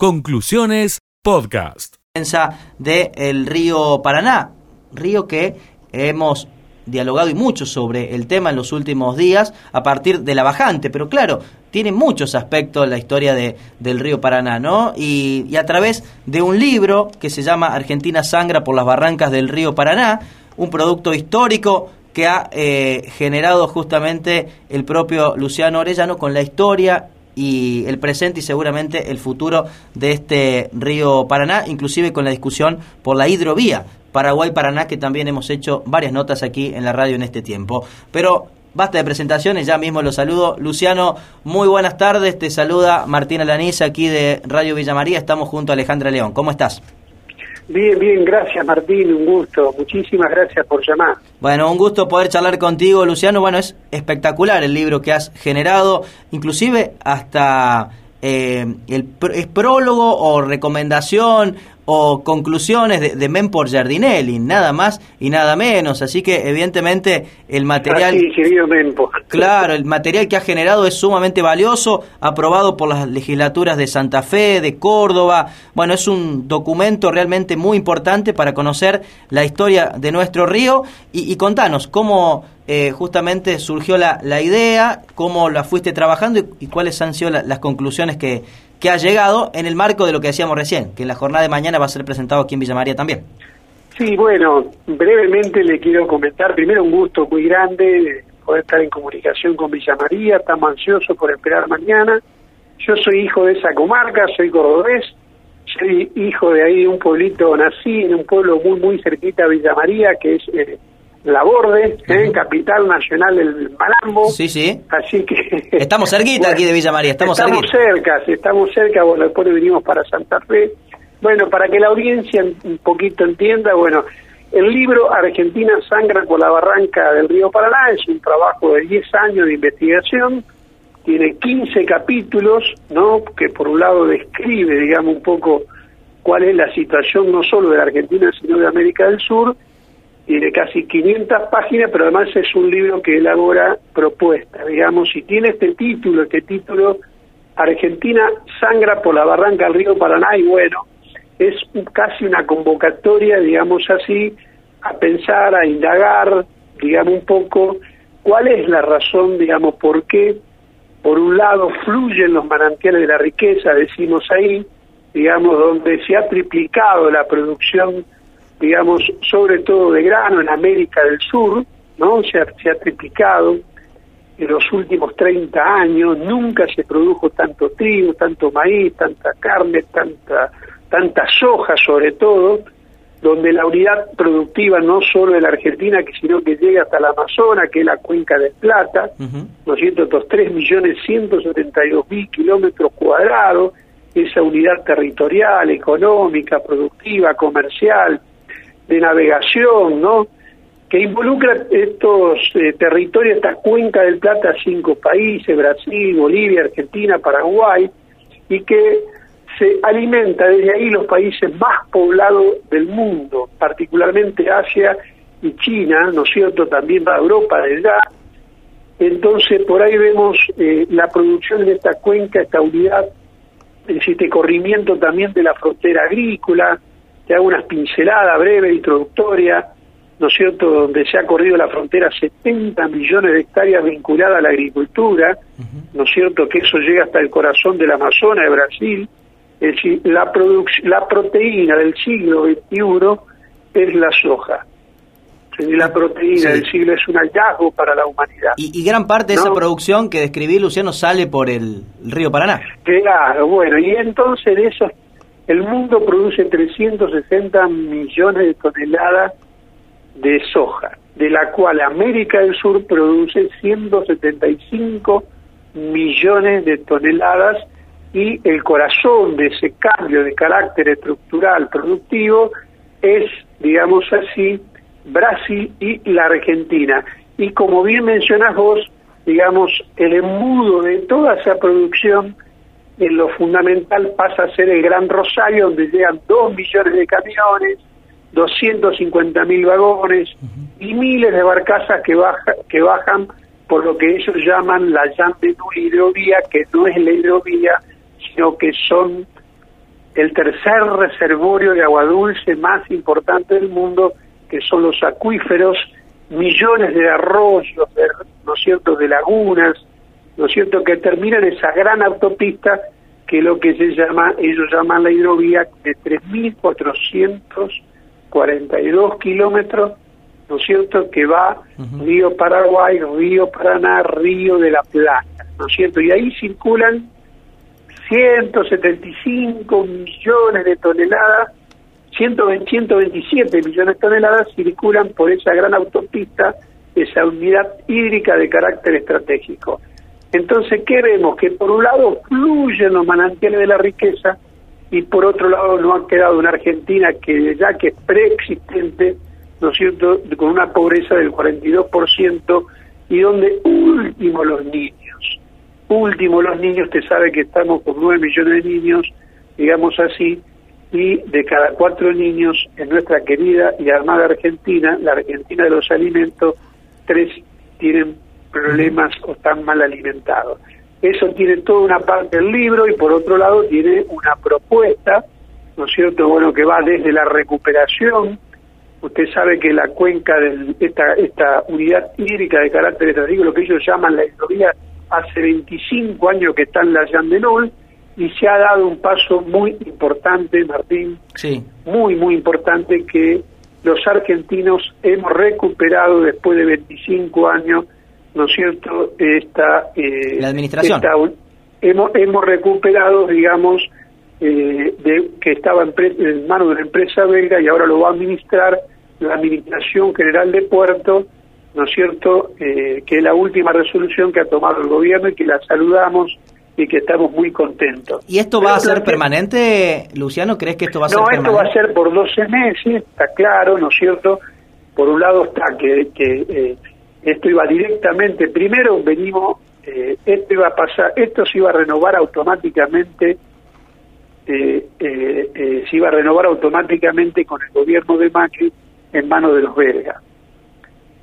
Conclusiones Podcast. De el río Paraná, río que hemos dialogado y mucho sobre el tema en los últimos días a partir de la bajante, pero claro, tiene muchos aspectos la historia de, del río Paraná, ¿no? Y, a través de un libro que se llama Argentina sangra por las barrancas del río Paraná, un producto histórico que ha eh, generado justamente el propio Luciano Orellano con la historia y el presente y seguramente el futuro de este río Paraná, inclusive con la discusión por la hidrovía Paraguay-Paraná, que también hemos hecho varias notas aquí en la radio en este tiempo. Pero basta de presentaciones, ya mismo lo saludo. Luciano, muy buenas tardes, te saluda Martín Alaniz aquí de Radio Villa María, estamos junto a Alejandra León. ¿Cómo estás? Bien, bien, gracias Martín, un gusto. Muchísimas gracias por llamar. Bueno, un gusto poder charlar contigo, Luciano. Bueno, es espectacular el libro que has generado, inclusive hasta eh, el es prólogo o recomendación o conclusiones de, de Mem por Giardinelli, nada más y nada menos. Así que, evidentemente, el material. Querido Mempo. Claro, el material que ha generado es sumamente valioso, aprobado por las legislaturas de Santa Fe, de Córdoba. Bueno, es un documento realmente muy importante para conocer la historia de nuestro río. Y, contanos, cómo eh, justamente surgió la, la, idea, cómo la fuiste trabajando y, cuáles han sido las conclusiones que que ha llegado en el marco de lo que decíamos recién, que la jornada de mañana va a ser presentado aquí en Villa María también. Sí, bueno, brevemente le quiero comentar, primero un gusto muy grande poder estar en comunicación con Villa María, estamos ansiosos por esperar mañana. Yo soy hijo de esa comarca, soy cordobés, soy hijo de ahí de un pueblito, nací en un pueblo muy, muy cerquita a Villa María, que es eh, la Borde, ¿eh? capital nacional del Malambo. Sí, sí. Así que. Estamos cerquita aquí de Villa María, estamos, estamos cerca, estamos cerca, bueno, después venimos para Santa Fe. Bueno, para que la audiencia un poquito entienda, bueno, el libro Argentina sangra por la barranca del río Paraná es un trabajo de 10 años de investigación, tiene 15 capítulos, ¿no? Que por un lado describe, digamos, un poco cuál es la situación no solo de la Argentina, sino de América del Sur tiene casi 500 páginas, pero además es un libro que elabora propuestas, digamos, y tiene este título, este título, Argentina sangra por la barranca del río Paraná, y bueno, es casi una convocatoria, digamos así, a pensar, a indagar, digamos un poco, cuál es la razón, digamos, por qué, por un lado, fluyen los manantiales de la riqueza, decimos ahí, digamos, donde se ha triplicado la producción digamos, sobre todo de grano en América del Sur, ¿no? Se ha, se ha triplicado en los últimos 30 años, nunca se produjo tanto trigo, tanto maíz, tanta carne, tanta, tanta soja sobre todo, donde la unidad productiva no solo de la Argentina, sino que llega hasta la Amazonas, que es la cuenca del Plata, ¿no es cierto? Estos 3.172.000 kilómetros cuadrados, esa unidad territorial, económica, productiva, comercial, de navegación, ¿no? que involucra estos eh, territorios, esta cuenca del Plata, cinco países, Brasil, Bolivia, Argentina, Paraguay, y que se alimenta desde ahí los países más poblados del mundo, particularmente Asia y China, ¿no es cierto?, también va a Europa de allá. Entonces, por ahí vemos eh, la producción de esta cuenca, esta unidad, este corrimiento también de la frontera agrícola, te hago unas pinceladas breve, introductoria, ¿no es cierto?, donde se ha corrido la frontera 70 millones de hectáreas vinculadas a la agricultura, ¿no es cierto?, que eso llega hasta el corazón del Amazonas de Brasil, es decir, la, la proteína del siglo XXI es la soja. La proteína del siglo es un hallazgo para la humanidad. Y, gran parte de esa producción que describí, Luciano, sale por el río Paraná. Claro, bueno, y entonces de esos el mundo produce 360 millones de toneladas de soja, de la cual América del Sur produce 175 millones de toneladas y el corazón de ese cambio de carácter estructural productivo es, digamos así, Brasil y la Argentina. Y como bien mencionas vos, digamos, el embudo de toda esa producción en lo fundamental pasa a ser el Gran Rosario, donde llegan dos millones de camiones, 250 mil vagones y miles de barcazas que, baja, que bajan por lo que ellos llaman la Llante hidrovía, que no es la hidrovía, sino que son el tercer reservorio de agua dulce más importante del mundo, que son los acuíferos, millones de arroyos, de, ¿no es cierto?, de lagunas, ¿no es cierto?, que terminan esa gran autopista que lo que se llama, ellos llaman la hidrovía de 3.442 kilómetros, ¿no es cierto?, que va Río Paraguay, Río Paraná, Río de la Plata, ¿no es cierto?, y ahí circulan 175 millones de toneladas, 127 millones de toneladas circulan por esa gran autopista, esa unidad hídrica de carácter estratégico. Entonces, ¿qué vemos? Que por un lado fluyen los manantiales de la riqueza y por otro lado no ha quedado una Argentina que ya que es preexistente, ¿no es cierto?, con una pobreza del 42% y donde último los niños, último los niños, te sabe que estamos con 9 millones de niños, digamos así, y de cada cuatro niños en nuestra querida y armada Argentina, la Argentina de los alimentos, tres tienen problemas o están mal alimentados. Eso tiene toda una parte del libro y por otro lado tiene una propuesta, ¿no es cierto? Bueno, que va desde la recuperación. Usted sabe que la cuenca de esta, esta unidad hídrica de carácter estratégico, lo que ellos llaman la hidrovía, hace 25 años que está en la Yandenol y se ha dado un paso muy importante, Martín, sí. muy, muy importante que los argentinos hemos recuperado después de 25 años ¿no es cierto?, esta... Eh, la administración. hemos, hemos recuperado, digamos, eh, de, que estaba en, en manos de la empresa belga y ahora lo va a administrar la Administración General de Puerto, ¿no es cierto?, eh, que es la última resolución que ha tomado el gobierno y que la saludamos y que estamos muy contentos. ¿Y esto va a ser permanente, Luciano? ¿Crees que esto va a ser permanente? No, esto va a ser por 12 meses, está claro, ¿no es cierto? Por un lado está que, que esto iba directamente, primero venimos, eh, esto iba a pasar, esto se iba a renovar automáticamente, eh, eh, se iba a renovar automáticamente con el gobierno de Macri en manos de los belgas.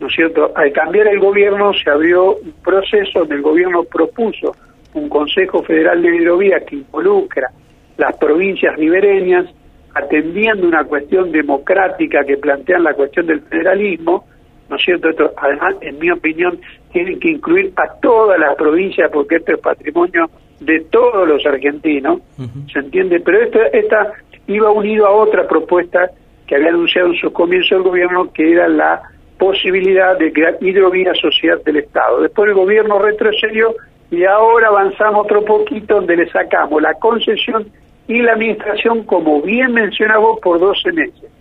¿No es cierto? Al cambiar el gobierno se abrió un proceso donde el gobierno propuso un Consejo Federal de Hidrovía que involucra las provincias ribereñas, atendiendo una cuestión democrática que plantean la cuestión del federalismo, ¿no es cierto? Esto, además, en mi opinión, tienen que incluir a todas las provincias porque esto es patrimonio de todos los argentinos, ¿se entiende? Pero esta iba unido a otra propuesta que había anunciado en su comienzo el gobierno, que era la posibilidad de crear hidrovía social del Estado. Después el gobierno retrocedió y ahora avanzamos otro poquito donde le sacamos la concesión y la administración, como bien mencionaba por 12 meses.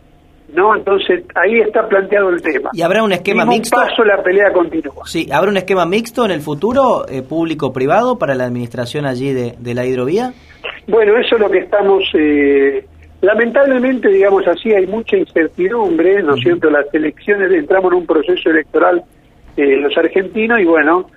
¿No? Entonces ahí está planteado el tema. ¿Y habrá un esquema mixto? Un paso la pelea continúa. Sí, ¿habrá un esquema mixto en el futuro, eh, público-privado, para la administración allí de, la hidrovía? Bueno, eso es lo que estamos... Eh, lamentablemente, digamos así, hay mucha incertidumbre, ¿no es cierto? Las elecciones, entramos en un proceso electoral eh, los argentinos y bueno,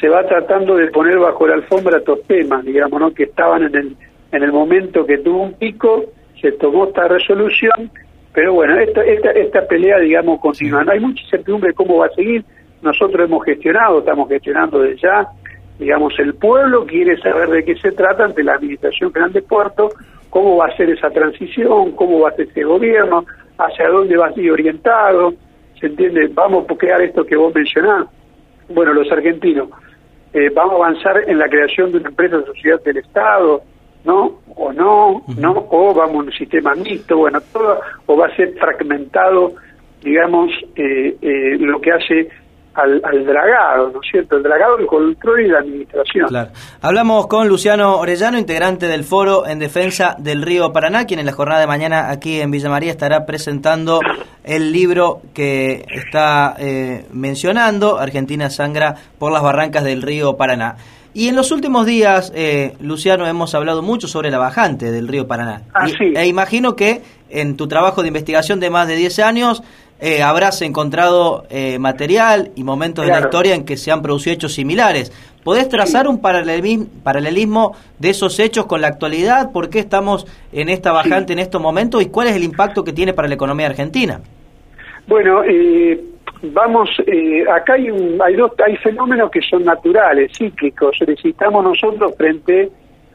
se va tratando de poner bajo la alfombra estos temas, digamos, ¿no? Que estaban en el, en el momento que tuvo un pico, se tomó esta resolución pero bueno, esta, esta, esta pelea, digamos, continúa. No hay mucha incertidumbre de cómo va a seguir. Nosotros hemos gestionado, estamos gestionando desde ya. Digamos, el pueblo quiere saber de qué se trata ante la Administración General de Puerto, cómo va a ser esa transición, cómo va a ser ese gobierno, hacia dónde va a ser orientado. ¿Se entiende? Vamos a crear esto que vos mencionás. Bueno, los argentinos, eh, vamos a avanzar en la creación de una empresa de sociedad del Estado, ¿no? O no, ¿no? O vamos a un sistema mixto, bueno, todo, o va a ser fragmentado, digamos, eh, eh, lo que hace al, al, dragado, ¿no es cierto? El dragado, el control y la administración. Claro. Hablamos con Luciano Orellano, integrante del Foro en Defensa del Río Paraná, quien en la jornada de mañana aquí en Villa María estará presentando el libro que está eh, mencionando, Argentina sangra por las barrancas del río Paraná. Y en los últimos días, eh, Luciano, hemos hablado mucho sobre la bajante del río Paraná. Ah, e imagino que en tu trabajo de investigación de más de 10 años eh, habrás encontrado eh, material y momentos de la historia en que se han producido hechos similares. ¿Podés trazar un paralelismo, de esos hechos con la actualidad? ¿Por qué estamos en esta bajante en estos momentos y cuál es el impacto que tiene para la economía argentina? Bueno, eh, vamos, eh, acá hay, un, hay, dos, hay fenómenos que son naturales, cíclicos, necesitamos nosotros frente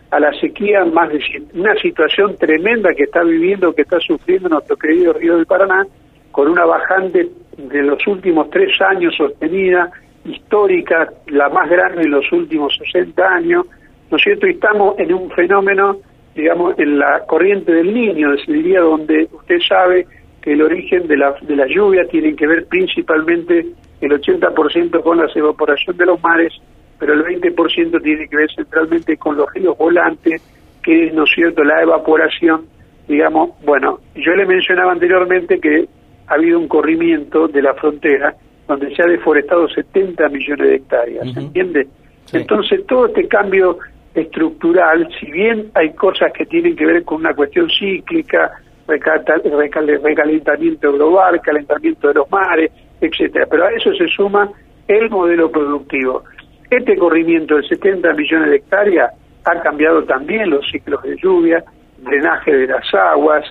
a la sequía, más de una situación tremenda que está viviendo, que está sufriendo nuestro querido Río del Paraná, con una bajante de los últimos tres años sostenida, histórica, la más grande en los últimos 60 años, ¿no es cierto? Y estamos en un fenómeno, digamos, en la corriente del niño, diría, donde usted sabe el origen de la, de la lluvia tiene que ver principalmente el 80% con la evaporación de los mares, pero el 20% tiene que ver centralmente con los ríos volantes, que es, ¿no es cierto?, la evaporación, digamos, bueno, yo le mencionaba anteriormente que ha habido un corrimiento de la frontera donde se ha deforestado 70 millones de hectáreas, ¿se entiende? Entonces todo este cambio estructural, si bien hay cosas que tienen que ver con una cuestión cíclica, recalentamiento global, calentamiento de los mares, etcétera, pero a eso se suma el modelo productivo. Este corrimiento de 70 millones de hectáreas ha cambiado también los ciclos de lluvia, drenaje de las aguas,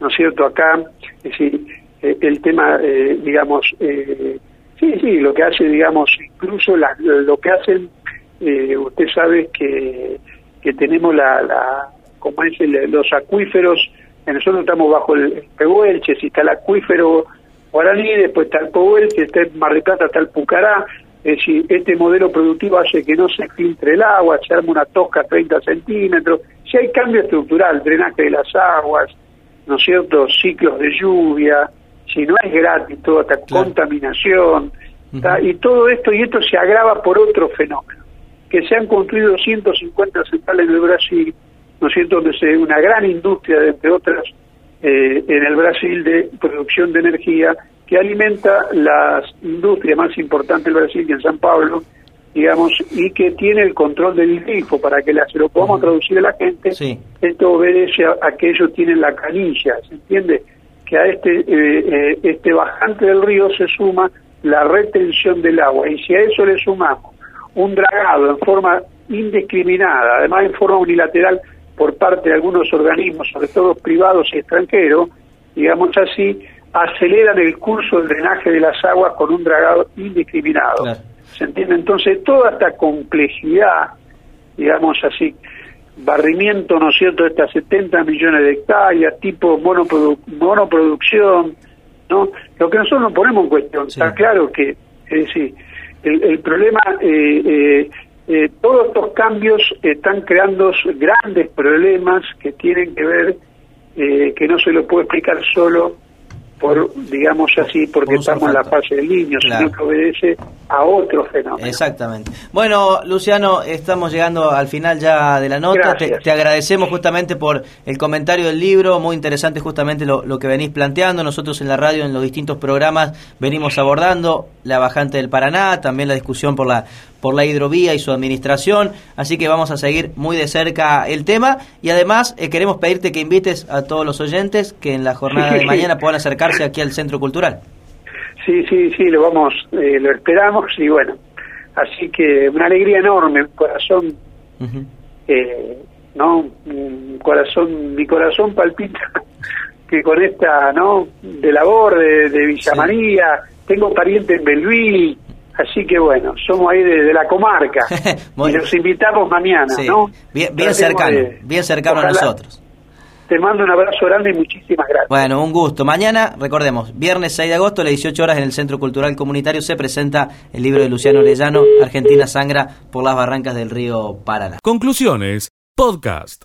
¿no es cierto? Acá, es decir, eh, el tema, eh, digamos, eh, sí, sí, lo que hace, digamos, incluso lo que hacen, usted sabe que, que tenemos la, la como es los acuíferos, nosotros estamos bajo el, el si está el acuífero guaraní, después está el Pehuelche, está el Mar de Plata, está el Pucará, es decir, este modelo productivo hace que no se filtre el agua, se arma una tosca 30 centímetros, si hay cambio estructural, drenaje de las aguas, ¿no es cierto?, ciclos de lluvia, si no es gratis toda esta contaminación, y todo esto, y esto se agrava por otro fenómeno, que se han construido 150 centrales en el Brasil, ¿no es cierto?, donde se ve una gran industria, entre otras, eh, en el Brasil de producción de energía, que alimenta las industrias más importantes del Brasil, que en San Pablo, digamos, y que tiene el control del grifo para que la, se lo podamos traducir a la gente. Esto obedece a, que ellos tienen la canilla, ¿se entiende? Que a este, eh, eh, este bajante del río se suma la retención del agua, y si a eso le sumamos un dragado en forma indiscriminada, además en forma unilateral por parte de algunos organismos, sobre todo privados y extranjeros, digamos así, aceleran el curso del drenaje de las aguas con un dragado indiscriminado. ¿Se entiende? Entonces, toda esta complejidad, digamos así, barrimiento, ¿no es cierto?, de estas 70 millones de hectáreas, tipo monoproducción, ¿no? Lo que nosotros no ponemos en cuestión, está claro que, es decir, el, problema, eh, eh, eh, todos estos cambios están creando grandes problemas que tienen que ver, que no se lo puedo explicar solo por, digamos así, porque estamos en la fase del niño, sino que obedece a otro fenómeno. Exactamente. Bueno, Luciano, estamos llegando al final ya de la nota. Te, agradecemos justamente por el comentario del libro, muy interesante justamente lo, lo, que venís planteando. Nosotros en la radio, en los distintos programas, venimos abordando la bajante del Paraná, también la discusión por la por la hidrovía y su administración, así que vamos a seguir muy de cerca el tema. Y además eh, queremos pedirte que invites a todos los oyentes que en la jornada de mañana puedan acercarse aquí al Centro Cultural. Sí, sí, sí, lo vamos, eh, lo esperamos y bueno, así que una alegría enorme, corazón, eh, no, corazón, mi corazón palpita que con esta, ¿no? De labor de, de Villa María, tengo pariente en Belví, Así que bueno, somos ahí de, la comarca y los invitamos mañana, ¿no? Bien, bien cercano, bien cercano a nosotros. Te mando un abrazo grande y muchísimas gracias. Bueno, un gusto. Mañana, recordemos, viernes 6 de agosto a las 18 horas en el Centro Cultural Comunitario se presenta el libro de Luciano Orellano, Argentina sangra por las barrancas del río Paraná. Conclusiones, podcast.